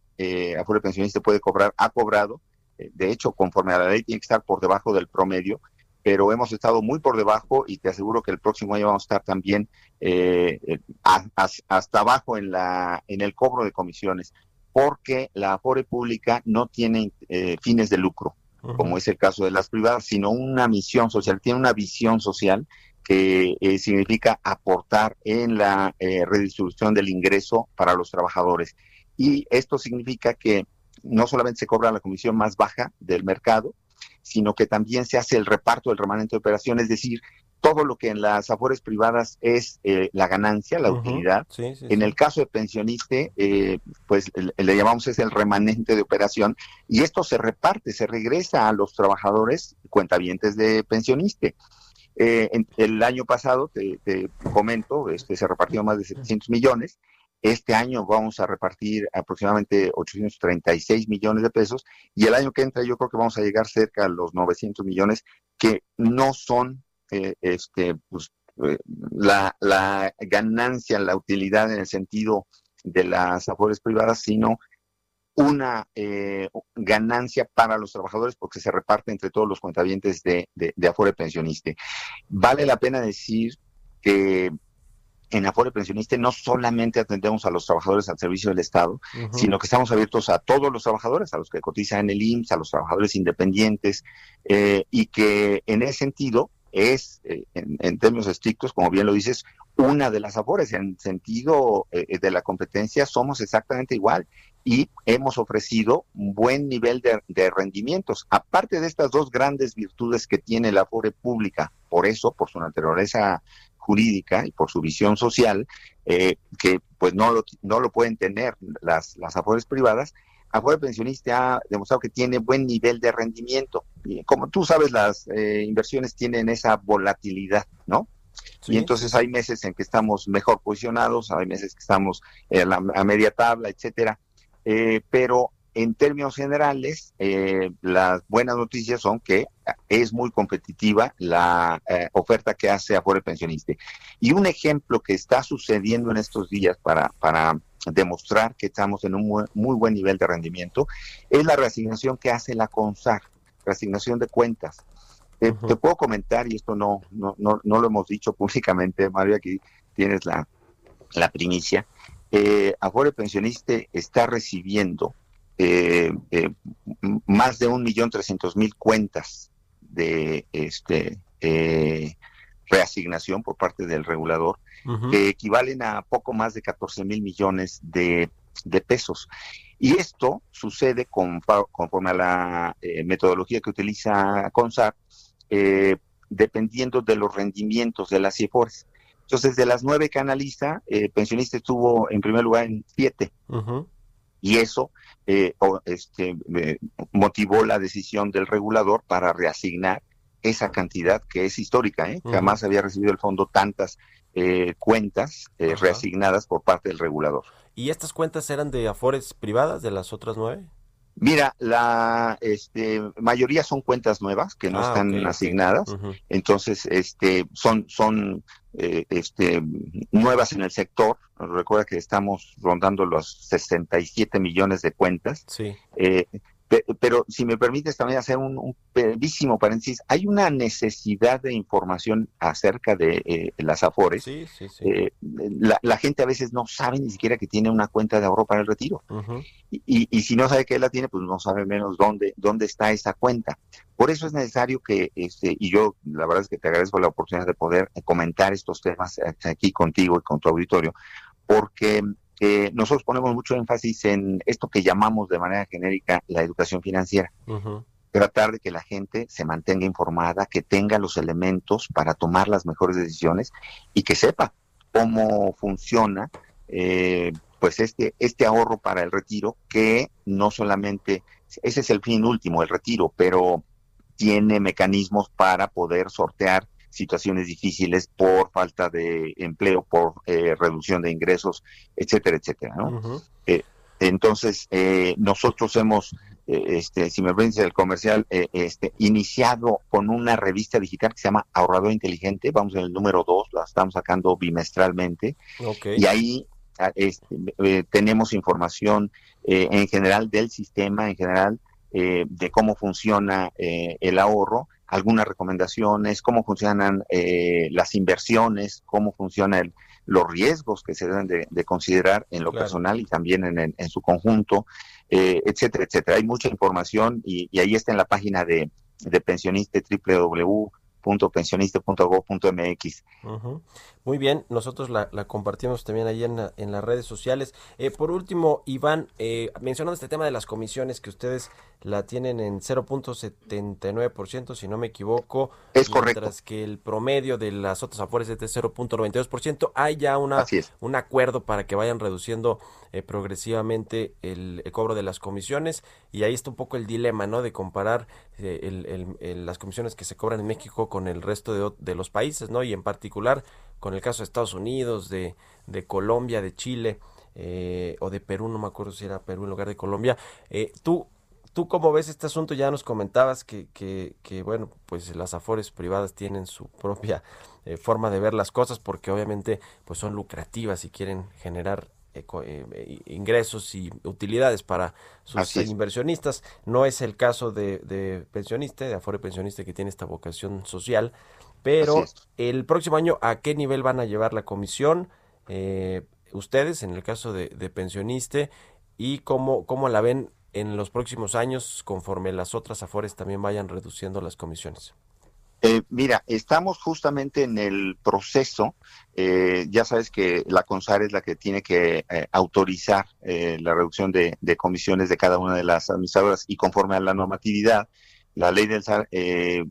Afore Pensionista puede cobrar, ha cobrado, de hecho, conforme a la ley, tiene que estar por debajo del promedio pero hemos estado muy por debajo y te aseguro que el próximo año vamos a estar también eh, eh, hasta abajo en, la, en el cobro de comisiones, porque la Afore pública no tiene eh, fines de lucro, como es el caso de las privadas, sino una misión social, tiene una visión social que significa aportar en la redistribución del ingreso para los trabajadores. Y esto significa que no solamente se cobra la comisión más baja del mercado, sino que también se hace el reparto del remanente de operación, es decir, todo lo que en las afores privadas es eh, la ganancia, la utilidad. en el caso de pensionista, eh, pues le, llamamos es el remanente de operación y esto se reparte, se regresa a los trabajadores cuentavientes de pensionista. Eh, el año pasado, te, comento, este, se repartió más de 700 millones. Este año vamos a repartir aproximadamente 836 millones de pesos. Y el año que entra yo creo que vamos a llegar cerca a los 900 millones que no son eh, este, pues, eh, la, ganancia, la utilidad en el sentido de las afores privadas, sino una eh, ganancia para los trabajadores porque se reparte entre todos los cuentavientes de, de, de Afore Pensionista. Vale la pena decir que en Afore Pensionista no solamente atendemos a los trabajadores al servicio del Estado, sino que estamos abiertos a todos los trabajadores, a los que cotizan en el IMSS, a los trabajadores independientes, eh, y que en ese sentido es, eh, en, términos estrictos, como bien lo dices, una de las Afores. En sentido eh, de la competencia somos exactamente igual y hemos ofrecido un buen nivel de, de, rendimientos. Aparte de estas dos grandes virtudes que tiene la Afore pública, por eso, por su naturaleza jurídica y por su visión social, eh, que pues no lo, no lo pueden tener las, las afores privadas, Afore Pensionista ha demostrado que tiene buen nivel de rendimiento. Y como tú sabes, las eh, inversiones tienen esa volatilidad, ¿no? Y entonces hay meses en que estamos mejor posicionados, hay meses que estamos a media tabla, etcétera. Eh, pero en términos generales, eh, las buenas noticias son que es muy competitiva la eh, oferta que hace Afore Pensionista. Y un ejemplo que está sucediendo en estos días para, para demostrar que estamos en un muy, buen nivel de rendimiento es la reasignación que hace la CONSAR, reasignación de cuentas. Te puedo comentar, y esto no, no, no, no, lo hemos dicho públicamente, Mario, aquí tienes la, la primicia. Eh, Afore Pensionista está recibiendo eh, eh, más de un millón trescientos mil cuentas de este eh, reasignación por parte del regulador, que equivalen a poco más de 14 mil millones de, pesos. Y esto sucede conforme a la metodología que utiliza CONSAR, dependiendo de los rendimientos de las CIFORES. Entonces, de las nueve que analiza, eh, pensionista estuvo en primer lugar en siete. Y eso eh, este, motivó la decisión del regulador para reasignar esa cantidad que es histórica, ¿eh? jamás había recibido el fondo tantas eh, cuentas eh, reasignadas por parte del regulador. ¿Y estas cuentas eran de afores privadas de las otras nueve? Mira, la este, mayoría son cuentas nuevas que no ah, están asignadas, entonces este, son, son eh, este, nuevas en el sector. Recuerda que estamos rondando los 67 millones de cuentas. Sí. Eh, pero si me permites también hacer un, un paréntesis, hay una necesidad de información acerca de eh, las AFORES. Sí, sí, sí. Eh, la, gente a veces no sabe ni siquiera que tiene una cuenta de ahorro para el retiro. y, y, si no sabe que la tiene, pues no sabe menos dónde, dónde está esa cuenta. Por eso es necesario que, este, y yo la verdad es que te agradezco la oportunidad de poder comentar estos temas aquí contigo y con tu auditorio, porque nosotros ponemos mucho énfasis en esto que llamamos de manera genérica la educación financiera. Tratar de que la gente se mantenga informada, que tenga los elementos para tomar las mejores decisiones y que sepa cómo funciona eh, pues este, este ahorro para el retiro, que no solamente, ese es el fin último, el retiro, pero tiene mecanismos para poder sortear situaciones difíciles por falta de empleo, por eh, reducción de ingresos, etcétera, etcétera. ¿no? Eh, entonces, eh, nosotros hemos, este, si me permite el comercial, este, iniciado con una revista digital que se llama Ahorrador Inteligente, vamos en el número dos, la estamos sacando bimestralmente, y ahí ah, este, tenemos información en general del sistema, en general, de cómo funciona el ahorro algunas recomendaciones, cómo funcionan eh, las inversiones, cómo funcionan los riesgos que se deben de, considerar en lo personal y también en, en, su conjunto, eh, etcétera, etcétera. Hay mucha información y, ahí está en la página de, de pensionista www pensionista.go.mx. Muy bien, nosotros la, compartimos también ahí en, en las redes sociales. Eh, por último, Iván, eh, mencionando este tema de las comisiones que ustedes la tienen en 0.79%, si no me equivoco. Es mientras que el promedio de las otras afores es de 0.92%. Hay ya una, un acuerdo para que vayan reduciendo eh, progresivamente el, cobro de las comisiones. Y ahí está un poco el dilema, ¿no? De comparar las comisiones que se cobran en México con el resto de, los países, ¿no? Y en particular con el caso de Estados Unidos, de, Colombia, de Chile. Eh, o de Perú, no me acuerdo si era Perú en lugar de Colombia. Eh, ¿Tú ¿Tú cómo ves este asunto? Ya nos comentabas que, que, que bueno, pues las afores privadas tienen su propia eh, forma de ver las cosas porque obviamente pues son lucrativas y quieren generar eh, eh, ingresos y utilidades para sus inversionistas. No es el caso de, de pensionista, de afore pensionista que tiene esta vocación social, pero el próximo año, ¿a qué nivel van a llevar la comisión? ustedes, en el caso de, de pensionista, y cómo, cómo la ven en los próximos años conforme las otras afores también vayan reduciendo las comisiones? Eh, mira, estamos justamente en el proceso. Eh, ya sabes que la CONSAR es la que tiene que eh, autorizar la reducción de, comisiones de cada una de las administradoras y conforme a la normatividad, la ley del SAR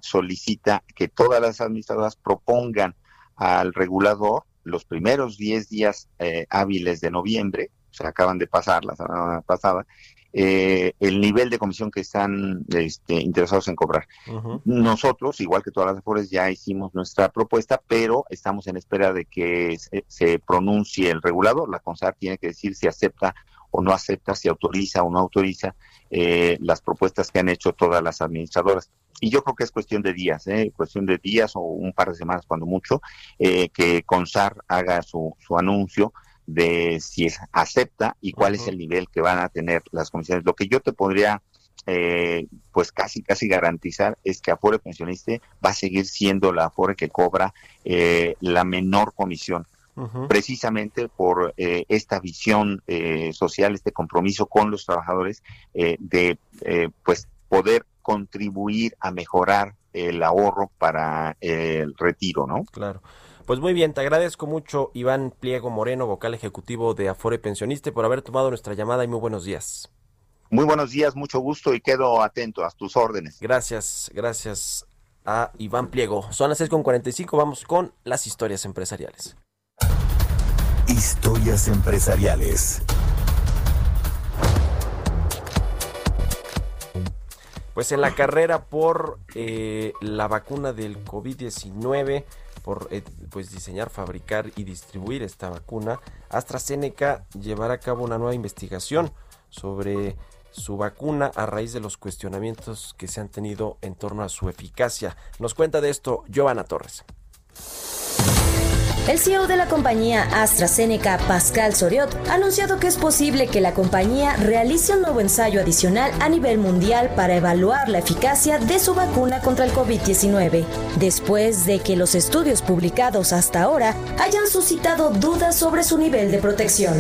solicita que todas las administradoras propongan al regulador los primeros 10 días hábiles de noviembre, se acaban de pasar la semana pasada, eh, el nivel de comisión que están este, interesados en cobrar. Nosotros, igual que todas las Afores, ya hicimos nuestra propuesta, pero estamos en espera de que se, pronuncie el regulador. La CONSAR tiene que decir si acepta o no acepta, si autoriza o no autoriza eh, las propuestas que han hecho todas las administradoras. Y yo creo que es cuestión de días, ¿eh? cuestión de días o un par de semanas cuando mucho, eh, que CONSAR haga su, su anuncio de si acepta y cuál es el nivel que van a tener las comisiones. Lo que yo te podría eh, pues casi casi garantizar es que Afore Pensionista va a seguir siendo la Afore que cobra eh, la menor comisión. precisamente por eh, esta visión social, este compromiso con los trabajadores de pues poder contribuir a mejorar el ahorro para el retiro, ¿no? Claro. Pues muy bien, te agradezco mucho Iván Pliego Moreno, vocal ejecutivo de Afore Pensionista, por haber tomado nuestra llamada y muy buenos días. Muy buenos días, mucho gusto y quedo atento a tus órdenes. Gracias, gracias a Iván Pliego. Son las 6.45, vamos con las historias empresariales. Historias empresariales. Pues en la carrera por eh, la vacuna del COVID-19, por eh, pues diseñar, fabricar y distribuir esta vacuna, AstraZeneca llevará a cabo una nueva investigación sobre su vacuna a raíz de los cuestionamientos que se han tenido en torno a su eficacia. Nos cuenta de esto Giovanna Torres. El CEO de la compañía AstraZeneca, Pascal Soriot, ha anunciado que es posible que la compañía realice un nuevo ensayo adicional a nivel mundial para evaluar la eficacia de su vacuna contra el COVID-19, después de que los estudios publicados hasta ahora hayan suscitado dudas sobre su nivel de protección.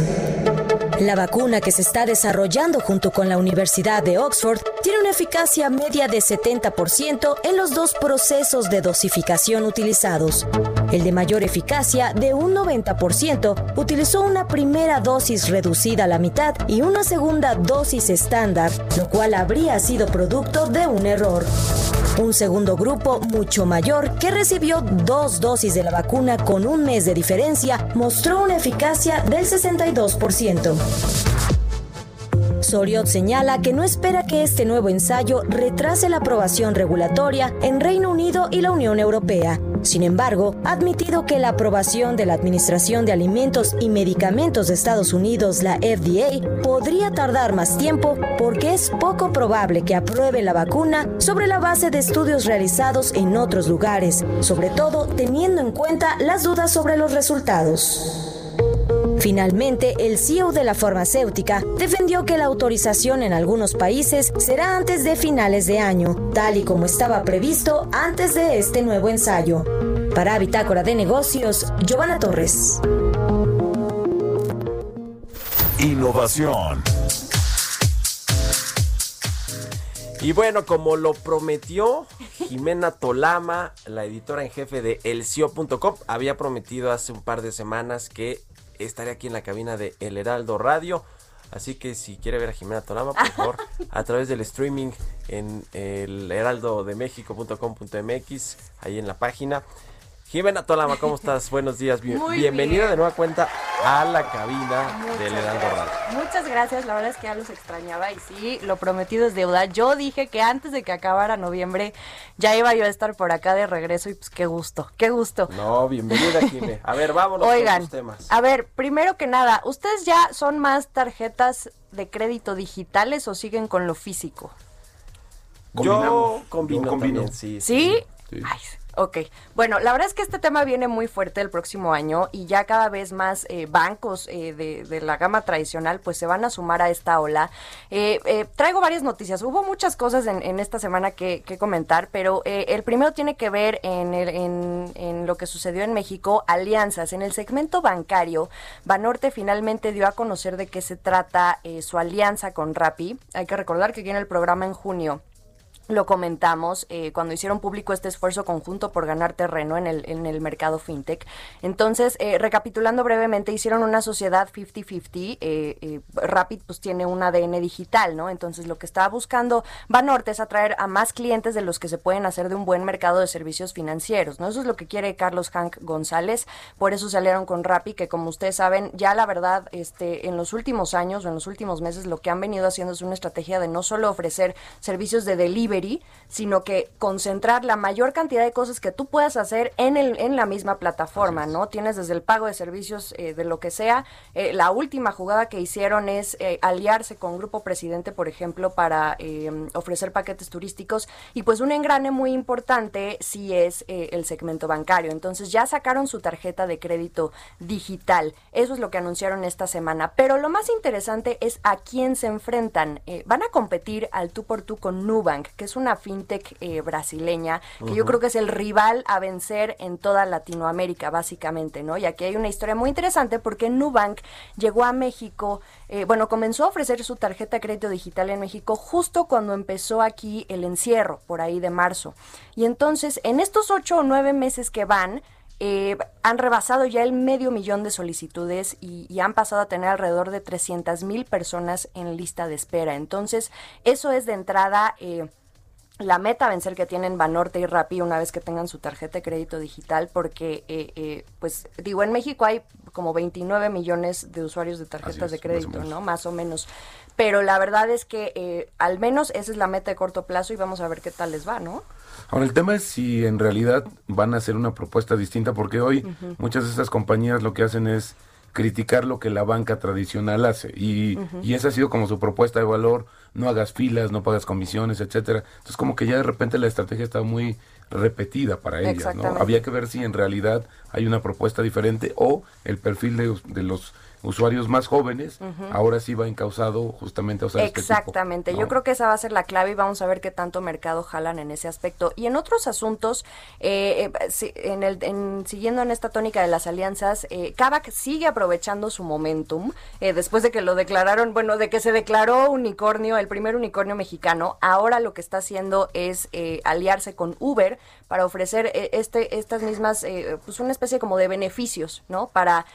La vacuna que se está desarrollando junto con la Universidad de Oxford tiene una eficacia media de 70% en los dos procesos de dosificación utilizados. El de mayor eficacia, de un 90%, utilizó una primera dosis reducida a la mitad y una segunda dosis estándar, lo cual habría sido producto de un error. Un segundo grupo, mucho mayor, que recibió dos dosis de la vacuna con un mes de diferencia, mostró una eficacia del 62%. Soriot señala que no espera que este nuevo ensayo retrase la aprobación regulatoria en Reino Unido y la Unión Europea. Sin embargo, ha admitido que la aprobación de la Administración de Alimentos y Medicamentos de Estados Unidos, la FDA, podría tardar más tiempo porque es poco probable que apruebe la vacuna sobre la base de estudios realizados en otros lugares, sobre todo teniendo en cuenta las dudas sobre los resultados. Finalmente, el CEO de la farmacéutica defendió que la autorización en algunos países será antes de finales de año, tal y como estaba previsto antes de este nuevo ensayo. Para Bitácora de Negocios, Giovanna Torres. Innovación. Y bueno, como lo prometió Jimena Tolama, la editora en jefe de elcio.com, había prometido hace un par de semanas que estaré aquí en la cabina de El Heraldo Radio. Así que si quiere ver a Jimena Tolama, por favor, a través del streaming en el heraldodemexico.com.mx, ahí en la página. Jimena Tolama, ¿cómo estás? Buenos días. bienvenida de nueva cuenta a la cabina del Heraldo Radio. Muchas gracias, la verdad es que ya los extrañaba y sí, lo prometido es deuda. Yo dije que antes de que acabara noviembre ya iba yo a estar por acá de regreso y pues qué gusto, qué gusto. No, bienvenida Jimena. A ver, vámonos Oigan, con los temas. A ver, primero que nada, ¿ustedes ya son más tarjetas de crédito digitales o siguen con lo físico? Yo combino, Yo combino. también, sí. ¿Sí? Sí. Ay, ok. Bueno, la verdad es que este tema viene muy fuerte el próximo año y ya cada vez más eh, bancos eh, de, la gama tradicional pues se van a sumar a esta ola. Eh, eh, traigo varias noticias. Hubo muchas cosas en, en esta semana que, que comentar, pero eh, el primero tiene que ver en, el- en, en lo que sucedió en México, alianzas. En el segmento bancario, Banorte finalmente dio a conocer de qué se trata eh, su alianza con Rappi. Hay que recordar que en el programa en junio lo comentamos eh, cuando hicieron público este esfuerzo conjunto por ganar terreno en el, en el mercado fintech. Entonces, eh, recapitulando brevemente, hicieron una sociedad 50-50. Eh, eh, Rapid pues tiene un ADN digital, ¿no? Entonces, lo que estaba buscando Banorte es atraer a más clientes de los que se pueden hacer de un buen mercado de servicios financieros, ¿no? Eso es lo que quiere Carlos Hank González. Por eso salieron con Rappi, que como ustedes saben, ya la verdad, este, en los últimos años o en los últimos meses, lo que han venido haciendo es una estrategia de no solo ofrecer servicios de delivery, sino que concentrar la mayor cantidad de cosas que tú puedas hacer en, el, en la misma plataforma, ¿no? Tienes desde el pago de servicios eh, de lo que sea. Eh, la última jugada que hicieron es eh, aliarse con Grupo Presidente, por ejemplo, para eh, ofrecer paquetes turísticos. Y pues un engrane muy importante sí es el segmento bancario. Entonces ya sacaron su tarjeta de crédito digital. Eso es lo que anunciaron esta semana. Pero lo más interesante es a quién se enfrentan. Van a competir al tú por tú con Nubank, que es una fintech eh, brasileña, que yo creo que es el rival a vencer en toda Latinoamérica, básicamente, ¿no? Y aquí hay una historia muy interesante porque Nubank llegó a México, eh, bueno, comenzó a ofrecer su tarjeta de crédito digital en México justo cuando empezó aquí el encierro, por ahí de marzo. Y entonces, en estos ocho o nueve meses que van, eh, han rebasado ya el medio millón de solicitudes y, han pasado a tener alrededor de 300 mil personas en lista de espera. Entonces, eso es de entrada... Eh, la meta vencer que tienen Banorte y Rappi una vez que tengan su tarjeta de crédito digital, porque, eh, pues, digo, en México hay como 29 millones de usuarios de tarjetas de crédito, ¿no? Más o menos. Pero la verdad es que al menos esa es la meta de corto plazo y vamos a ver qué tal les va, ¿no? Ahora, el tema es si en realidad van a hacer una propuesta distinta, porque hoy muchas de estas compañías lo que hacen es criticar lo que la banca tradicional hace. Y, y esa ha sido como su propuesta de valor, no hagas filas, no pagas comisiones, etcétera. Entonces como que ya de repente la estrategia está muy repetida para ellas, ¿no? Había que ver si en realidad hay una propuesta diferente o el perfil de, de los usuarios más jóvenes, ahora sí va encausado justamente a usar Exactamente, este yo creo que esa va a ser la clave y vamos a ver qué tanto mercado jalan en ese aspecto. Y en otros asuntos, eh, eh en el, en, siguiendo en esta tónica de las alianzas, eh, Kavak sigue aprovechando su momentum, eh, después de que lo declararon, bueno, de que se declaró unicornio, el primer unicornio mexicano, ahora lo que está haciendo es eh, aliarse con Uber para ofrecer este, estas mismas, pues una especie como de beneficios, ¿no? Para,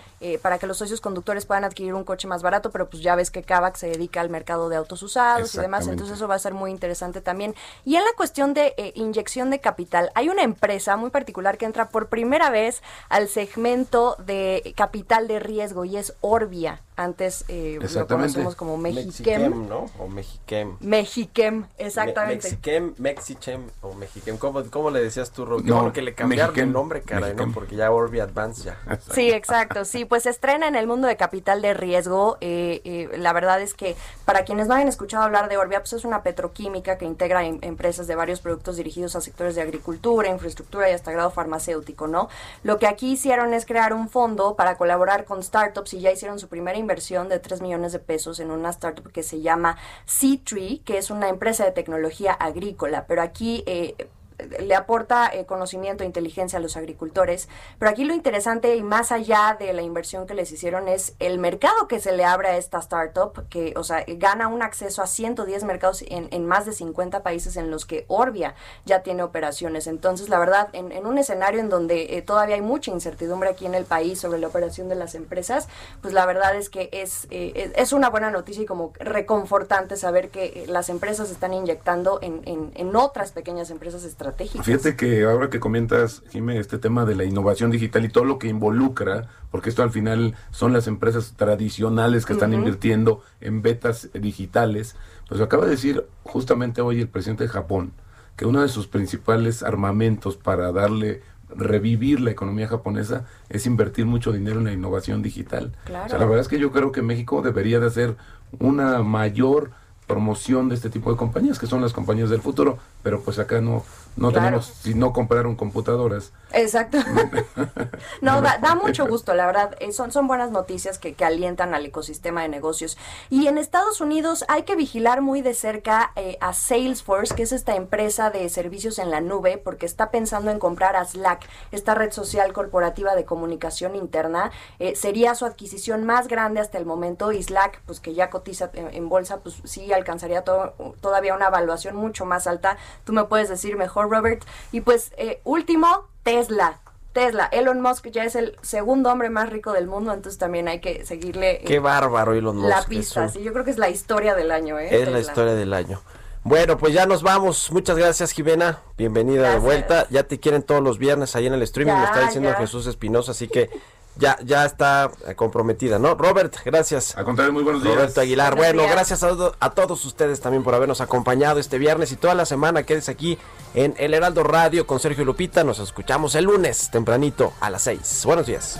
para que los socios conductores puedan adquirir un coche más barato, pero pues ya ves que Kavak se dedica al mercado de autos usados y demás, entonces eso va a ser muy interesante también. Y en la cuestión de eh, inyección de capital, hay una empresa muy particular que entra por primera vez al segmento de capital de riesgo y es Orbia. Antes eh, lo conocemos como Mexiquem. ¿no? O Mexiquem. Mexiquem, exactamente. Mexiquem, Mexichem o Mexiquem. ¿Cómo, le decías tú, Roque? No, que le cambiaron el nombre, caray, ¿no? Porque ya Orbia Advance ya. Sí, exacto. Sí, pues se estrena en el mundo de capital de riesgo. Eh, eh, la verdad es que para quienes no hayan escuchado hablar de Orbia, pues es una petroquímica que integra empresas de varios productos dirigidos a sectores de agricultura, infraestructura y hasta grado farmacéutico, ¿no? Lo que aquí hicieron es crear un fondo para colaborar con startups y ya hicieron su primera inversión de 3 millones de pesos en una startup que se llama C-Tree, que es una empresa de tecnología agrícola. Pero aquí eh, le aporta eh, conocimiento e inteligencia a los agricultores. Pero aquí lo interesante y más allá de la inversión que les hicieron es el mercado que se le abre a esta startup, que, o sea, gana un acceso a 110 mercados en, más de 50 países en los que Orbia ya tiene operaciones. Entonces, la verdad, en, un escenario en donde eh, todavía hay mucha incertidumbre aquí en el país sobre la operación de las empresas, pues la verdad es que es, eh, es una buena noticia y como reconfortante saber que las empresas están inyectando en, en, en otras pequeñas empresas estratégicas Fíjate que ahora que comentas, Jimé, este tema de la innovación digital y todo lo que involucra, porque esto al final son las empresas tradicionales que están invirtiendo en betas digitales, pues acaba de decir justamente hoy el presidente de Japón que uno de sus principales armamentos para darle revivir la economía japonesa es invertir mucho dinero en la innovación digital. O sea, la verdad es que yo creo que México debería de hacer una mayor promoción de este tipo de compañías, que son las compañías del futuro, pero pues acá no, no tenemos, si no compraron computadoras. Exacto. no, da, mucho gusto, la verdad. Eh, son, son buenas noticias que, que, alientan al ecosistema de negocios. Y en Estados Unidos hay que vigilar muy de cerca eh, a Salesforce, que es esta empresa de servicios en la nube, porque está pensando en comprar a Slack, esta red social corporativa de comunicación interna. Eh, sería su adquisición más grande hasta el momento y Slack, pues que ya cotiza en, bolsa, pues sí alcanzaría todavía una evaluación mucho más alta. Tú me puedes decir mejor Robert. Y pues, eh, último, Tesla. Tesla, Elon Musk ya es el segundo hombre más rico del mundo, entonces también hay que seguirle. Eh, Qué bárbaro Elon Musk. La pista, sí, yo creo que es la historia del año, ¿eh? Es la historia del año. Bueno, pues ya nos vamos. Muchas gracias, Jimena. Bienvenida de vuelta. Ya te quieren todos los viernes ahí en el streaming, me está diciendo Jesús Espinosa, así que ya, ya está comprometida, ¿no? Robert, gracias. A contrario, muy buenos días. Roberto Aguilar. bueno, gracias a, a, todos ustedes también por habernos acompañado este viernes y toda la semana. Quédese aquí en El Heraldo Radio con Sergio Lupita. Nos escuchamos el lunes tempranito a las 6. Buenos días.